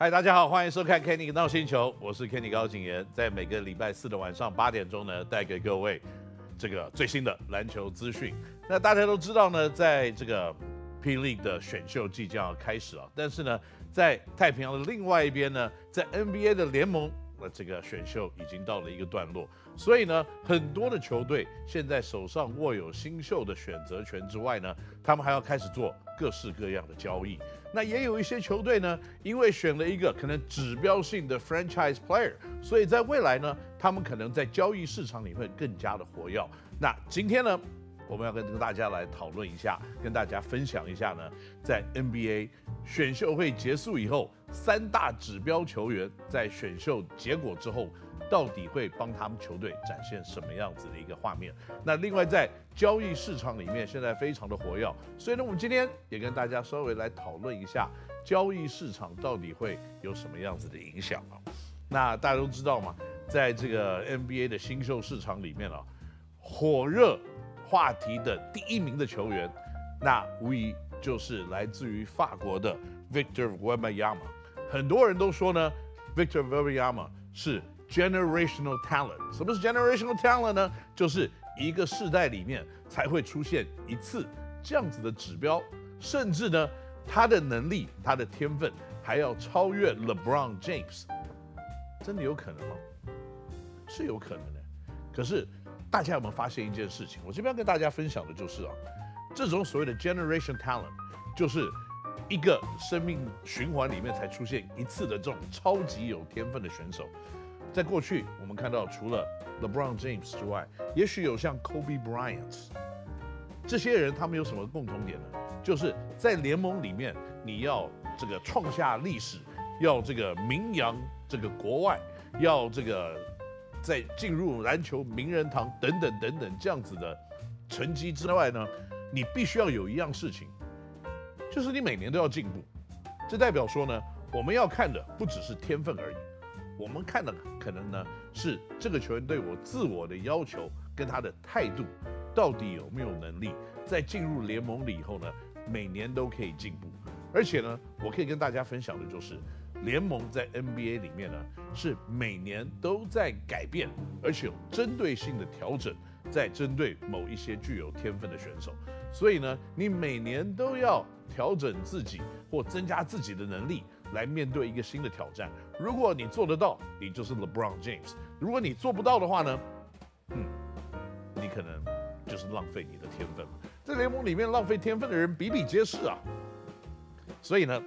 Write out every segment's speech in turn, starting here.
嗨，大家好，欢迎收看 Kenny 闹星球，我是 Kenny 高景言，在每个礼拜四的晚上八点钟呢，带给各位这个最新的篮球资讯。那大家都知道呢，在这个 P League 的选秀即将要开始啊，但是呢，在太平洋的另外一边呢，在 NBA 的联盟，那这个选秀已经到了一个段落，所以呢，很多的球队现在手上握有新秀的选择权之外呢，他们还要开始做各式各样的交易。那也有一些球队呢，因为选了一个可能指标性的 franchise player，所以在未来呢，他们可能在交易市场里会更加的活跃。那今天呢，我们要跟大家来讨论一下，跟大家分享一下呢，在 NBA 选秀会结束以后，三大指标球员在选秀结果之后，到底会帮他们球队展现什么样子的一个画面？那另外在交易市场里面，现在非常的活跃，所以呢，我们今天也跟大家稍微来讨论一下交易市场到底会有什么样子的影响啊？那大家都知道嘛，在这个 NBA 的新秀市场里面啊，火热。话题的第一名的球员，那无疑就是来自于法国的 Victor Wembanyama。很多人都说呢，Victor Wembanyama 是 generational talent。什么是 generational talent 呢？就是一个世代里面才会出现一次这样子的指标，甚至呢，他的能力、他的天分还要超越 LeBron James。真的有可能吗？是有可能的，可是。大家有没有发现一件事情？我这边要跟大家分享的就是啊，这种所谓的 generation talent，就是一个生命循环里面才出现一次的这种超级有天分的选手。在过去，我们看到除了 LeBron James 之外，也许有像 Kobe Bryant 这些人，他们有什么共同点呢？就是在联盟里面，你要这个创下历史，要这个名扬这个国外，要这个。在进入篮球名人堂等等等等这样子的成绩之外呢，你必须要有一样事情，就是你每年都要进步。这代表说呢，我们要看的不只是天分而已，我们看的可能呢是这个球员对我自我的要求跟他的态度到底有没有能力，在进入联盟了以后呢，每年都可以进步。而且呢，我可以跟大家分享的就是。联盟在 NBA 里面呢，是每年都在改变，而且有针对性的调整，在针对某一些具有天分的选手。所以呢，你每年都要调整自己或增加自己的能力，来面对一个新的挑战。如果你做得到，你就是 LeBron James；如果你做不到的话呢，嗯，你可能就是浪费你的天分了。在联盟里面浪费天分的人比比皆是啊。所以呢。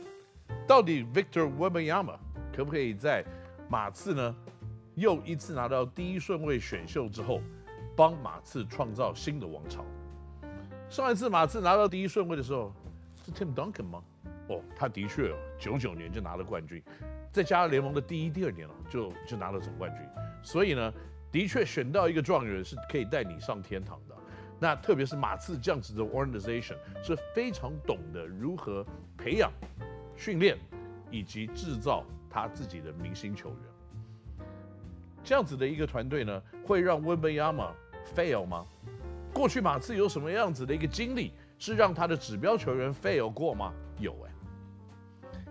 到底 Victor w e b a n y a m a 可不可以在马刺呢又一次拿到第一顺位选秀之后，帮马刺创造新的王朝？上一次马刺拿到第一顺位的时候是 Tim Duncan 吗？哦，他的确九九年就拿了冠军，在加入联盟的第一、第二年了就就拿了总冠军。所以呢，的确选到一个状元是可以带你上天堂的。那特别是马刺这样子的 organization 是非常懂得如何培养。训练以及制造他自己的明星球员，这样子的一个团队呢，会让温本亚马 fail 吗？过去马刺有什么样子的一个经历，是让他的指标球员 fail 过吗？有哎，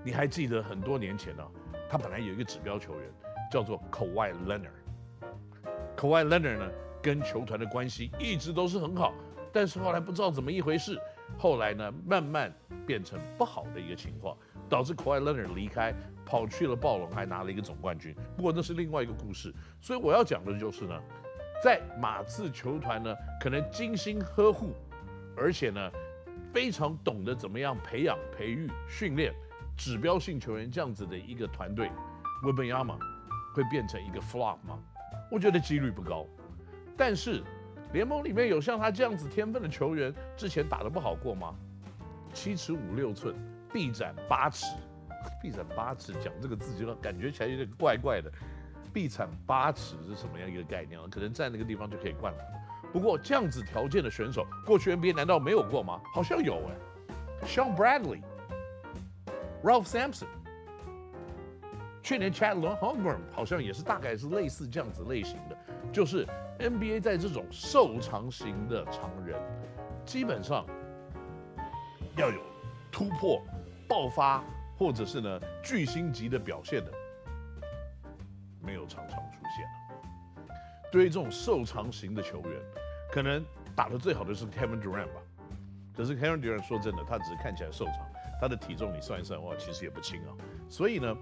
你还记得很多年前呢、他本来有一个指标球员叫做 Kawhi Leonard，Kawhi Leonard 呢跟球团的关系一直都是很好，但是后来不知道怎么一回事，后来呢慢慢变成不好的一个情况。导致 Kawhi Leonard 离开，跑去了暴龙，还拿了一个总冠军。不过那是另外一个故事。所以我要讲的就是呢，在马刺球团呢，可能精心呵护，而且呢，非常懂得怎么样培养、培育、训练指标性球员这样子的一个团队，Wembanyama 会变成一个 flop 吗？我觉得几率不高。但是联盟里面有像他这样子天分的球员，之前打得不好过吗？七尺五六寸。臂展八尺，臂展八尺，讲这个字就感觉起来有点怪怪的。臂展八尺是什么样一个概念？可能在那个地方就可以灌篮。不过这样子条件的选手，过去 NBA 难道没有过吗？好像有哎，Sean Bradley、Ralph Sampson，去年 Chet Holmgren 好像也是大概是类似这样子类型的，就是 NBA 在这种瘦长型的常人，基本上要有突破。爆发或者是呢巨星级的表现的，没有常常出现。对于这种瘦长型的球员，可能打的最好的是 Kevin Durant 吧。可是 Kevin Durant 说真的，他只是看起来瘦长，他的体重你算一算的话，其实也不轻啊。所以呢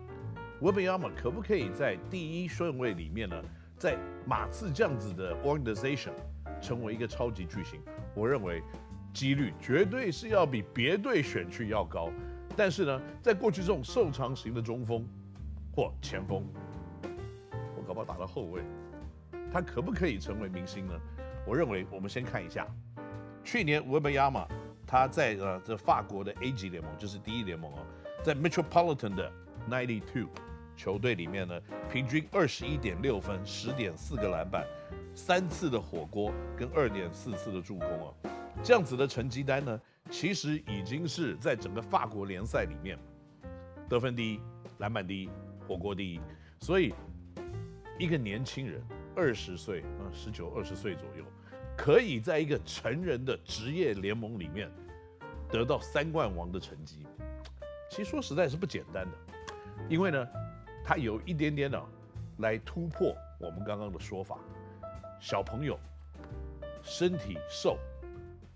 w e b b y a m a 可不可以在第一顺位里面呢，在马刺这样子的 organization 成为一个超级巨星？我认为几率绝对是要比别队选去要高。但是呢，在过去这种瘦长型的中锋或前锋，我搞不好打到后卫，他可不可以成为明星呢？我认为我们先看一下，去年维梅亚马他在呃这法国的 A 级联盟，就是第一联盟哦，在 Metropolitan 的92球队里面呢，平均二十一点六分，十点四个篮板，三次的火锅跟二点四次的助攻哦，这样子的成绩单呢，其实已经是在整个法国联赛里面得分第一、篮板第一、火锅第一，所以一个年轻人二十岁啊，十九二十岁左右，可以在一个成人的职业联盟里面得到三冠王的成绩，其实说实在是不简单的，因为呢，他有一点点的来突破我们刚刚的说法，小朋友身体瘦，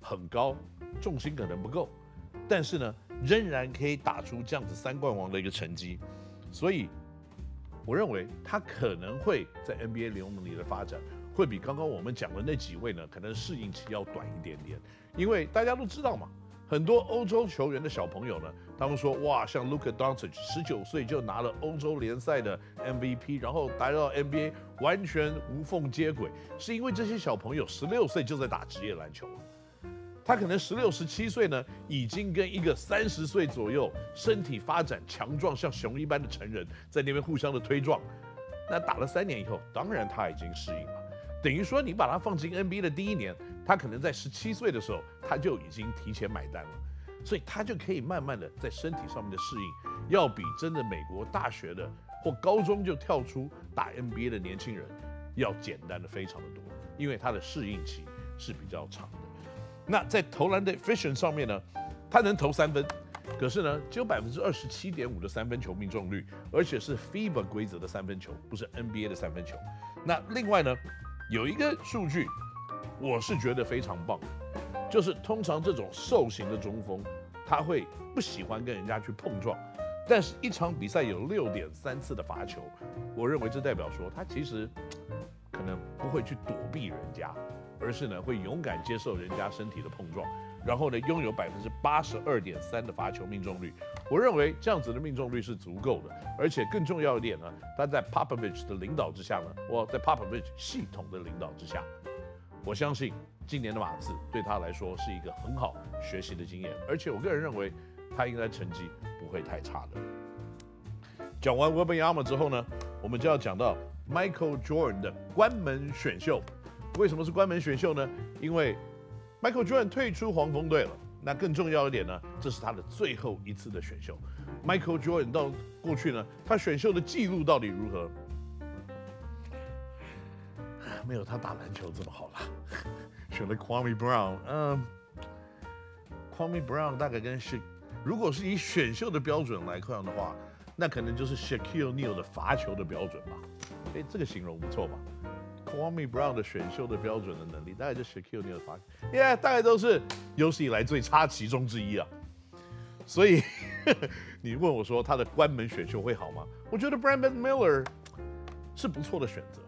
很高。重心可能不够，但是呢，仍然可以打出这样子三冠王的一个成绩，所以我认为他可能会在 NBA 联盟里的发展会比刚刚我们讲的那几位呢，可能适应期要短一点点，因为大家都知道嘛，很多欧洲球员的小朋友呢，他们说哇，像 Luka Doncic 十九岁就拿了欧洲联赛的 MVP，然后来到 NBA 完全无缝接轨，是因为这些小朋友十六岁就在打职业篮球。他可能十六、十七岁呢，已经跟一个三十岁左右、身体发展强壮、像熊一般的成人，在那边互相的推撞。那打了三年以后，当然他已经适应了。等于说，你把他放进 NBA 的第一年，他可能在十七岁的时候，他就已经提前买单了，所以他就可以慢慢的在身体上面的适应，要比真的美国大学的或高中就跳出打 NBA 的年轻人要简单的非常的多，因为他的适应期是比较长的。那在投篮的 efficient 上面呢，他能投三分，可是呢，只有百分之二十七点五的三分球命中率，而且是 FIBA 规则的三分球，不是 NBA 的三分球。那另外呢，有一个数据，我是觉得非常棒，就是通常这种瘦型的中锋，他会不喜欢跟人家去碰撞，但是一场比赛有六点三次的罚球，我认为这代表说他其实可能不会去躲避人家。而是呢，会勇敢接受人家身体的碰撞，然后呢，拥有百分之八十二点三的罚球命中率。我认为这样子的命中率是足够的，而且更重要一点呢，他在 Popovich 的领导之下呢，我在 Popovich 系统的领导之下，我相信今年的马刺对他来说是一个很好学习的经验，而且我个人认为他应该成绩不会太差的。讲完 Wembanyama 之后呢，我们就要讲到 Michael Jordan 的关门选秀。为什么是关门选秀呢？因为 Michael Jordan 退出黄蜂队了。那更重要一点呢，这是他的最后一次的选秀。Michael Jordan 到过去呢，他选秀的记录到底如何？没有他打篮球这么好啦。选了 Kwame Brown，嗯，Kwame Brown 大概跟是，如果是以选秀的标准来看的话，那可能就是 Shaquille O'Neal 的罚球的标准吧。哎，这个形容不错吧？Kwame Brown 的选秀的标准的能力，大概就 Shaquille Neal 发现，耶，大概都是有史以来最差其中之一啊。所以 你问我说他的关门选秀会好吗？我觉得 Brandon Miller 是不错的选择。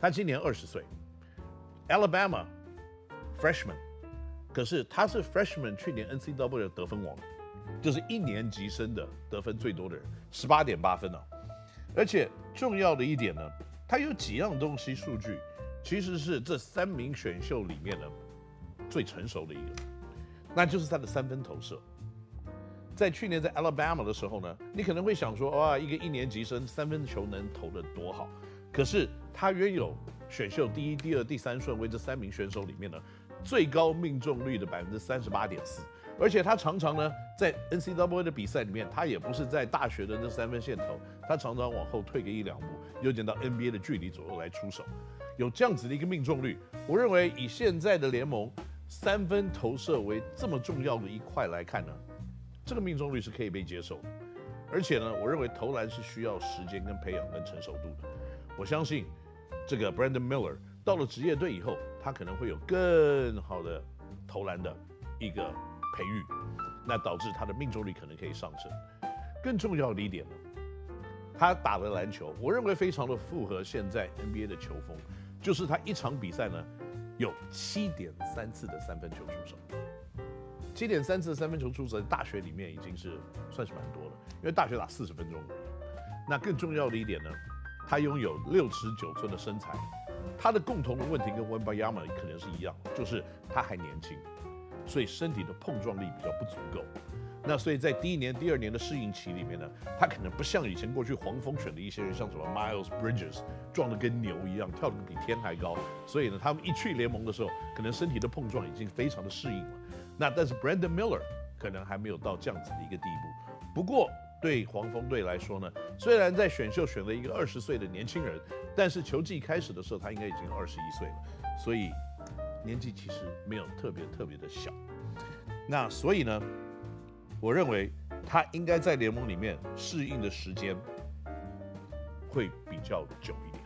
他今年二十岁，Alabama freshman，可是他是 freshman 去年 NCAA 的得分王，就是一年级生的得分最多的人，十八点八分呢、啊。而且重要的一点呢。他有几样东西数据，其实是这三名选秀里面的最成熟的一个，那就是他的三分投射。在去年在 Alabama 的时候呢，你可能会想说，哇，一个一年级生三分球能投得多好？可是他拥有选秀第一、第二、第三顺位这三名选手里面呢，最高命中率的百分之三十八点四。而且他常常呢，在 N C W A 的比赛里面，他也不是在大学的那三分线投，他常常往后退个一两步，又捡到 NBA 的距离左右来出手，有这样子的一个命中率。我认为以现在的联盟三分投射为这么重要的一块来看呢，这个命中率是可以被接受的。而且呢，我认为投篮是需要时间跟培养跟成熟度的。我相信这个 Brandon Miller 到了职业队以后，他可能会有更好的投篮的一个培育，那导致他的命中率可能可以上升。更重要的一点呢，他打的篮球，我认为非常的符合现在 NBA 的球风，就是他一场比赛呢有七点三次的三分球出手，七点三次的三分球出手，在大学里面已经是算是蛮多了，因为大学打四十分钟而已。那更重要的一点呢，他拥有六尺九寸的身材，他的共同的问题跟 w e n b a y a m a 可能是一样，就是他还年轻，所以身体的碰撞力比较不足够。那所以在第一年、第二年的适应期里面呢，他可能不像以前过去黄蜂选的一些人，像什么 Miles Bridges，撞得跟牛一样，跳得比天还高。所以呢，他们一去联盟的时候，可能身体的碰撞已经非常的适应了。那但是 Brandon Miller 可能还没有到这样子的一个地步。不过对黄蜂队来说呢，虽然在选秀选了一个二十岁的年轻人，但是球季开始的时候他应该已经二十一岁了，所以年纪其实没有特别特别的小。那所以呢，我认为他应该在联盟里面适应的时间会比较久一点。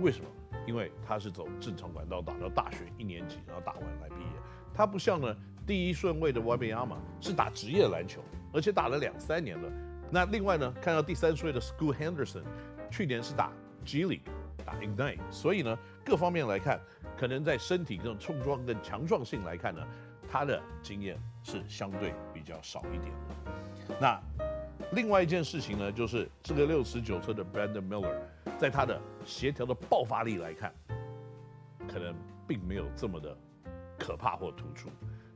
为什么？因为他是走正常管道打到大学一年级，然后打完来毕业。他不像呢第一顺位的 YBA 是打职业篮球，而且打了两三年了。那另外呢，看到第三顺位的 School Henderson，去年是打 G League，打 Ignite，所以呢各方面来看，可能在身体这种冲撞跟强壮性来看呢。他的经验是相对比较少一点的。那另外一件事情呢，就是这个六十九寸的 Brandon Miller，在他的协调的爆发力来看，可能并没有这么的可怕或突出。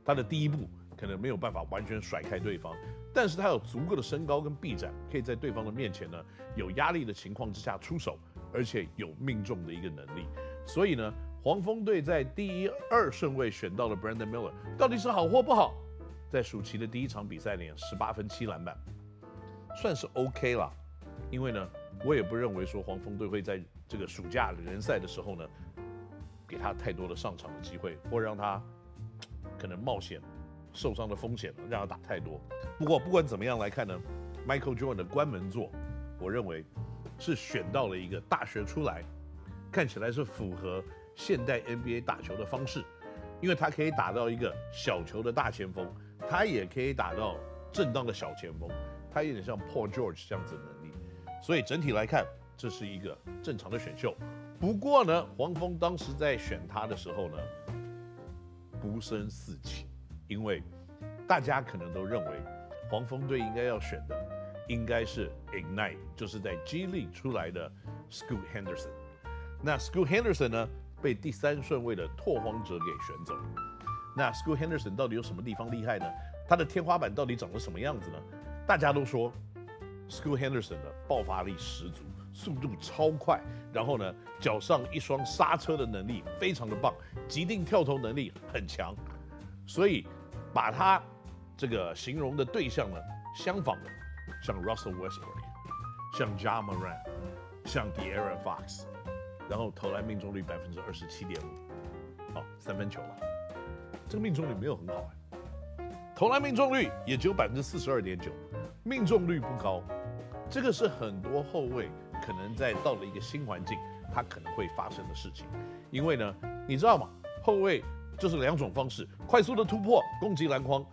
他的第一步可能没有办法完全甩开对方，但是他有足够的身高跟臂展，可以在对方的面前呢，有压力的情况之下出手，而且有命中的一个能力。所以呢。黄蜂队在第一二顺位选到了 Brandon Miller，到底是好或不好？在暑期的第一场比赛里，十八分七篮板，算是 OK 了。因为呢，我也不认为说黄蜂队会在这个暑假联赛的时候呢，给他太多的上场的机会，或让他可能冒险受伤的风险，让他打太多。不过不管怎么样来看呢，Michael Jordan 的关门作，我认为是选到了一个大学出来，看起来是符合。现代 NBA 打球的方式，因为他可以打到一个小球的大前锋，他也可以打到正当的小前锋，他有点像 Paul George 这样子的能力，所以整体来看，这是一个正常的选秀。不过呢，黄蜂当时在选他的时候呢，不胜四起，因为大家可能都认为黄蜂队应该要选的应该是 Ignite，就是在 Glee 出来的 Scoot Henderson。那 School Henderson 呢？被第三顺位的拓荒者给选走。那 School Henderson 到底有什么地方厉害呢？他的天花板到底长得什么样子呢？大家都说 School Henderson 的爆发力十足，速度超快，然后呢，脚上一双刹车的能力非常的棒，急定跳投能力很强。所以把他这个形容的对象呢，相仿的，像 Russell Westbrook，像 Ja Morant，像 De'Aaron Fox。然后投篮命中率百分之二十七点五，好，三分球了，这个命中率没有很好哎，投篮命中率也只有百分之四十二点九，命中率不高，这个是很多后卫可能在到了一个新环境，他可能会发生的事情，因为呢，你知道吗？后卫就是两种方式，快速的突破，攻击篮筐，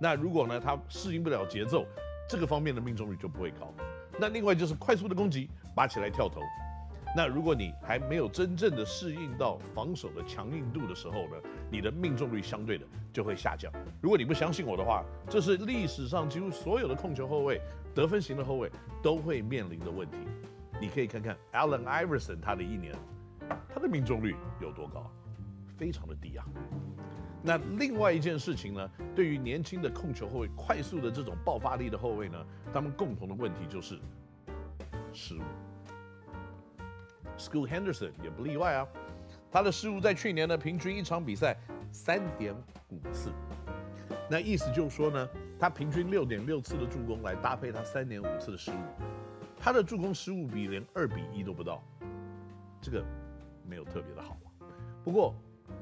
那如果呢他适应不了节奏，这个方面的命中率就不会高，那另外就是快速的攻击，拔起来跳投。那如果你还没有真正的适应到防守的强硬度的时候呢，你的命中率相对的就会下降。如果你不相信我的话，这是历史上几乎所有的控球后卫、得分型的后卫都会面临的问题。你可以看看 Allen Iverson 他的一年，他的命中率有多高？非常的低啊。那另外一件事情呢，对于年轻的控球后卫、快速的这种爆发力的后卫呢，他们共同的问题就是失误。School Henderson 也不例外啊，他的失误在去年呢，平均一场比赛三点五次，那意思就是说呢，他平均六点六次的助攻来搭配他三点五次的失误，他的助攻失误比连二比一都不到，这个没有特别的好。不过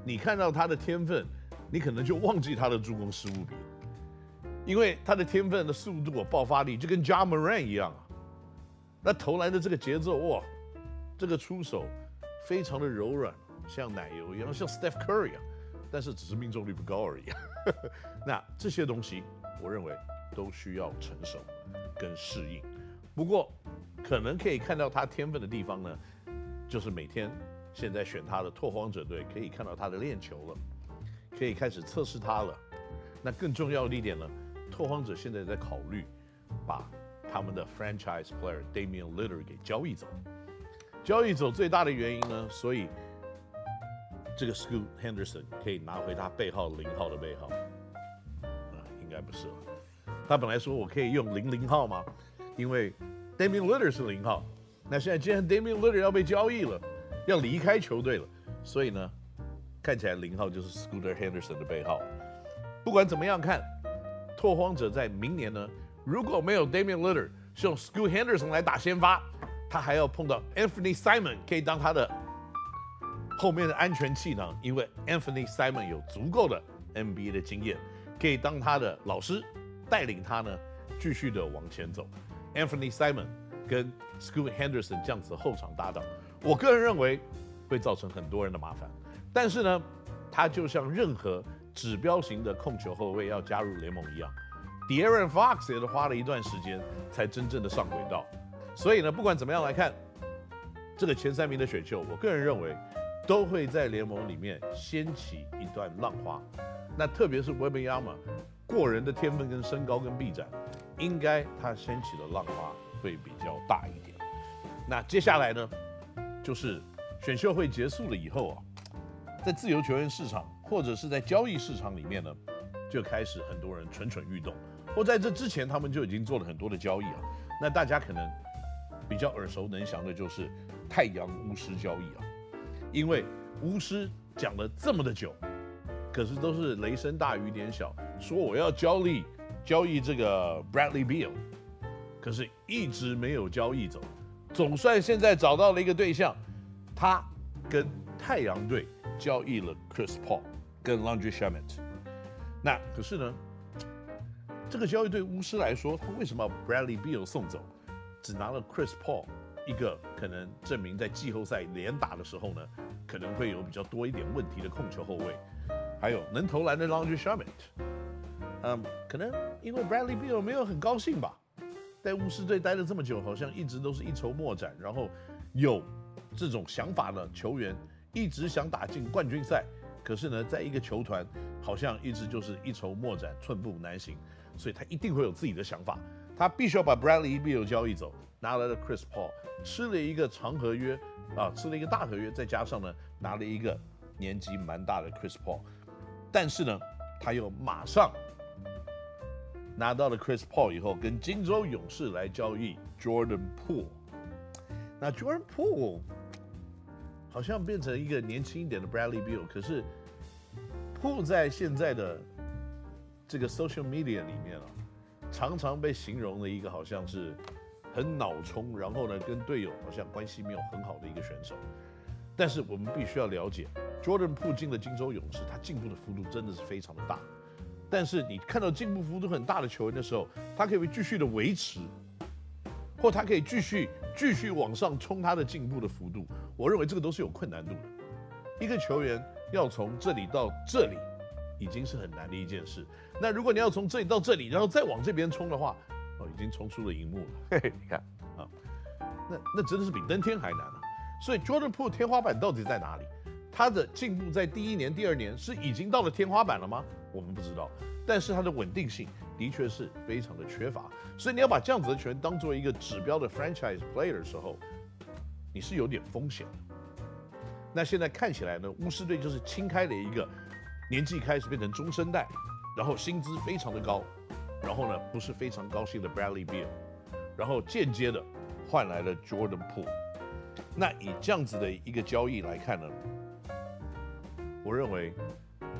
你看到他的天分，你可能就忘记他的助攻失误比，因为他的天分的速度，爆发力就跟 Ja Morant 一样啊。那投篮的这个节奏哇，这个出手非常的柔软，像奶油一样，像 Steph Curry 啊，但是只是命中率不高而已。那这些东西，我认为都需要成熟跟适应。不过，可能可以看到他天分的地方呢，就是每天现在选他的拓荒者队可以看到他的练球了，可以开始测试他了。那更重要的一点呢，拓荒者现在在考虑把他们的 franchise player Damian Lillard 给交易走。交易走最大的原因呢，所以这个 Scoot Henderson 可以拿回他背号零号的背号。啊，应该不是了。他本来说我可以用零零号吗？因为 Damian Lillard 是零号。那现在既然 Damian Lillard 要被交易了，要离开球队了，所以呢，看起来零号就是 Scooter Henderson 的背号。不管怎么样看，拓荒者在明年呢，如果没有 Damian Lillard，是用 Scoot Henderson 来打先发，他还要碰到 Anthony Simon 可以当他的后面的安全气囊，因为 Anthony Simon 有足够的 NBA 的经验，可以当他的老师，带领他呢继续的往前走。Anthony Simon 跟 Scoot Henderson 这样子后场搭档，我个人认为会造成很多人的麻烦，但是呢，他就像任何。指标型的控球后卫要加入联盟一样，De'Aaron Fox 也是花了一段时间才真正的上轨道。所以呢，不管怎么样来看，这个前三名的选秀，我个人认为都会在联盟里面掀起一段浪花。那特别是 w e b y a m a 过人的天分跟身高跟臂展，应该他掀起的浪花会比较大一点。那接下来呢，就是选秀会结束了以后啊，在自由球员市场。或者是在交易市场里面呢，就开始很多人蠢蠢欲动，或在这之前他们就已经做了很多的交易啊。那大家可能比较耳熟能详的就是太阳巫师交易啊，因为巫师讲了这么的久，可是都是雷声大雨点小，说我要交易交易这个 Bradley Beal，可是一直没有交易走，总算现在找到了一个对象，他跟太阳队交易了 Chris Paul。跟 l a u n d r y Shamet，那可是呢，这个交易对巫师来说，他为什么要 Bradley Beal 送走，只拿了 Chris Paul 一个可能证明在季后赛连打的时候呢，可能会有比较多一点问题的控球后卫，还有能投篮的 Landry Shamet，嗯，可能因为 Bradley Beal 没有很高兴吧，在巫师队待了这么久，好像一直都是一筹莫展，然后有这种想法的球员一直想打进冠军赛。可是呢，在一个球团，好像一直就是一筹莫展、寸步难行，所以他一定会有自己的想法。他必须要把 Bradley Beal 交易走，拿来了 Chris Paul，吃了一个长合约啊，吃了一个大合约，再加上呢，拿了一个年纪蛮大的 Chris Paul。但是呢，他又马上拿到了 Chris Paul 以后，跟金州勇士来交易 Jordan Poole。那 Jordan Poole。好像变成一个年轻一点的 Bradley Beal，可是 Poole 在现在的这个 social media 里面啊，常常被形容的一个好像是很脑冲，然后呢跟队友好像关系没有很好的一个选手。但是我们必须要了解，Jordan Poole 进了金州勇士，他进步的幅度真的是非常的大。但是你看到进步幅度很大的球员的时候，他可以继续的维持，或他可以继续。继续往上冲他的进步的幅度，我认为这个都是有困难度的。一个球员要从这里到这里，已经是很难的一件事。那如果你要从这里到这里，然后再往这边冲的话，哦，已经冲出了荧幕了。嘿 嘿，你看啊，那那真的是比登天还难啊。所以 Jordan Poole 天花板到底在哪里？他的进步在第一年、第二年是已经到了天花板了吗？我们不知道。但是他的稳定性的确是非常的缺乏，所以你要把这样子的球员当做一个指标的 franchise player 的时候，你是有点风险的。那现在看起来呢，巫师队就是清开了一个年纪开始变成中生代，然后薪资非常的高，然后呢不是非常高兴的 Bradley Beal，然后间接的换来了 Jordan Poole。那以这样子的一个交易来看呢，我认为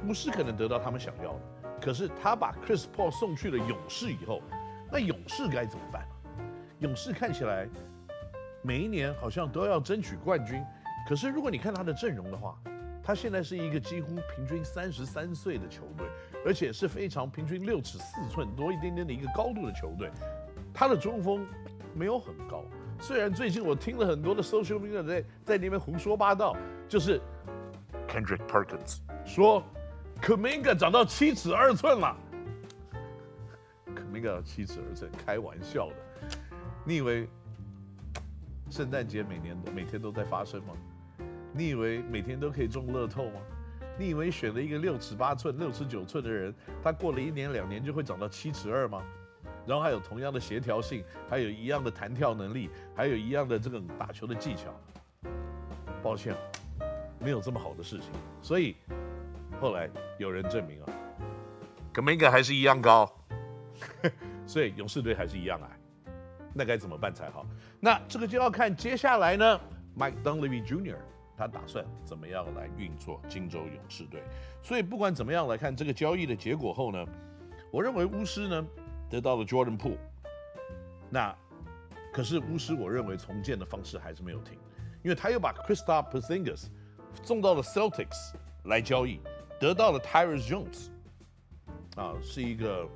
巫师可能得到他们想要的。可是他把 Chris Paul 送去了勇士以后，那勇士该怎么办？勇士看起来每一年好像都要争取冠军，可是如果你看他的阵容的话，他现在是一个几乎平均三十三岁的球队，而且是非常平均六尺四寸多一点点的一个高度的球队。他的中锋没有很高，虽然最近我听了很多的 social media 在在那边胡说八道，就是 Kendrick Perkins 说 Kuminga 长到七尺二寸了。Kuminga 七尺二寸，开玩笑的。你以为圣诞节每年都每天都在发生吗？你以为每天都可以中乐透吗？你以为选了一个六尺八寸、六尺九寸的人，他过了一年两年就会长到七尺二吗？然后还有同样的协调性，还有一样的弹跳能力，还有一样的这个打球的技巧。抱歉，没有这么好的事情。所以后来有人证明啊，Kuminga 还是一样高，所以勇士队还是一样矮。那该怎么办才好？那这个就要看接下来呢，Mike Dunleavy Jr. 他打算怎么样来运作金州勇士队？所以不管怎么样来看这个交易的结果后呢，我认为巫师呢得到了 Jordan Poole。那可是巫师，我认为重建的方式还是没有停，因为他又把 Kristaps Porzingis 送到了 Celtics 来交易，得到了 Tyus Jones，啊，是一个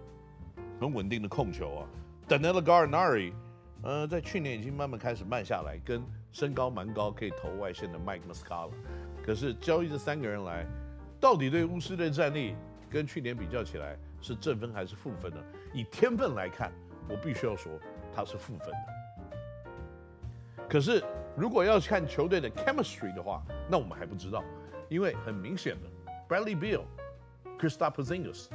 很稳定的控球啊。Danilo Gallinari，呃，在去年已经慢慢开始慢下来，跟。身高蛮高，可以投外线的 Mike Muscala，可是交易这三个人来，到底对巫师队战力跟去年比较起来是正分还是负分呢？以天分来看，我必须要说他是负分的。可是如果要看球队的 chemistry 的话，那我们还不知道，因为很明显的 Bradley Beal、Kristaps Porzingis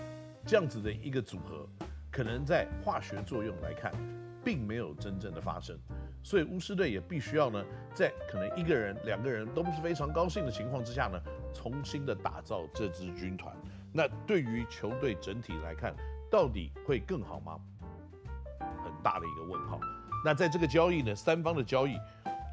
这样子的一个组合，可能在化学作用来看，并没有真正的发生。所以巫师队也必须要呢，在可能一个人、两个人都不是非常高兴的情况之下呢，重新的打造这支军团。那对于球队整体来看，到底会更好吗？很大的一个问号。那在这个交易呢，三方的交易，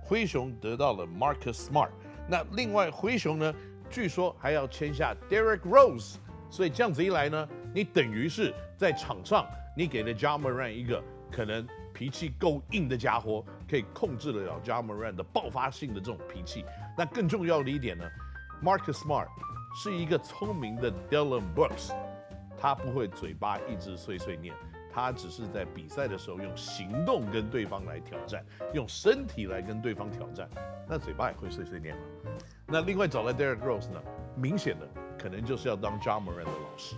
灰熊得到了 Marcus Smart，那另外灰熊呢，据说还要签下 Derrick Rose，所以这样子一来呢，你等于是在场上你给了 Ja Morant 一个可能。脾气够硬的家伙，可以控制得了 Ja Morant 的爆发性的这种脾气。那更重要的一点呢，Marcus Smart 是一个聪明的 Dillon Brooks，他不会嘴巴一直碎碎念，他只是在比赛的时候用行动跟对方来挑战，用身体来跟对方挑战。那嘴巴也会碎碎念嘛。那另外找来 Derrick Rose 呢，明显的可能就是要当 Ja Morant 的老师，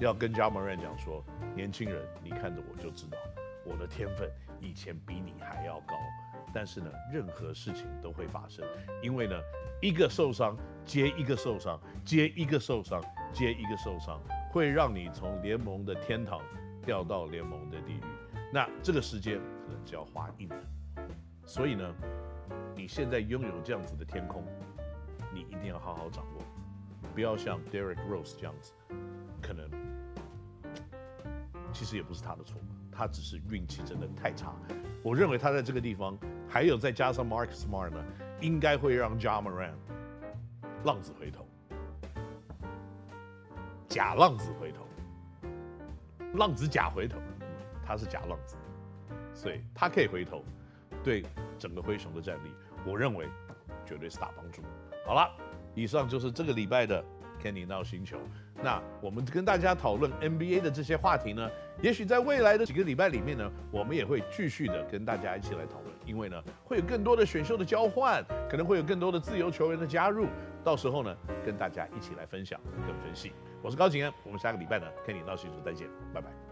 要跟 Ja Morant 讲说，年轻人，你看着我就知道。我的天分以前比你还要高，但是呢，任何事情都会发生，因为呢，一个受伤接一个受伤，接一个受伤，接一个受伤，会让你从联盟的天堂掉到联盟的地狱。那这个时间可能就要花一年，所以呢，你现在拥有这样子的天空，你一定要好好掌握，不要像 Derek Rose 这样子，可能其实也不是他的错。他只是运气真的太差，我认为他在这个地方，还有再加上 Mark Smart 呢，应该会让 Ja Morant 浪子回头，假浪子回头，浪子假回头，他是假浪子，所以他可以回头，对整个灰熊的战力，我认为绝对是大帮助。好了，以上就是这个礼拜的 Kenny 闹星球。那我们跟大家讨论 NBA 的这些话题呢，也许在未来的几个礼拜里面呢，我们也会继续的跟大家一起来讨论，因为呢，会有更多的选秀的交换，可能会有更多的自由球员的加入，到时候呢，跟大家一起来分享跟分析。我是高景安，我们下个礼拜呢，Kenny 闹星球再见，拜拜。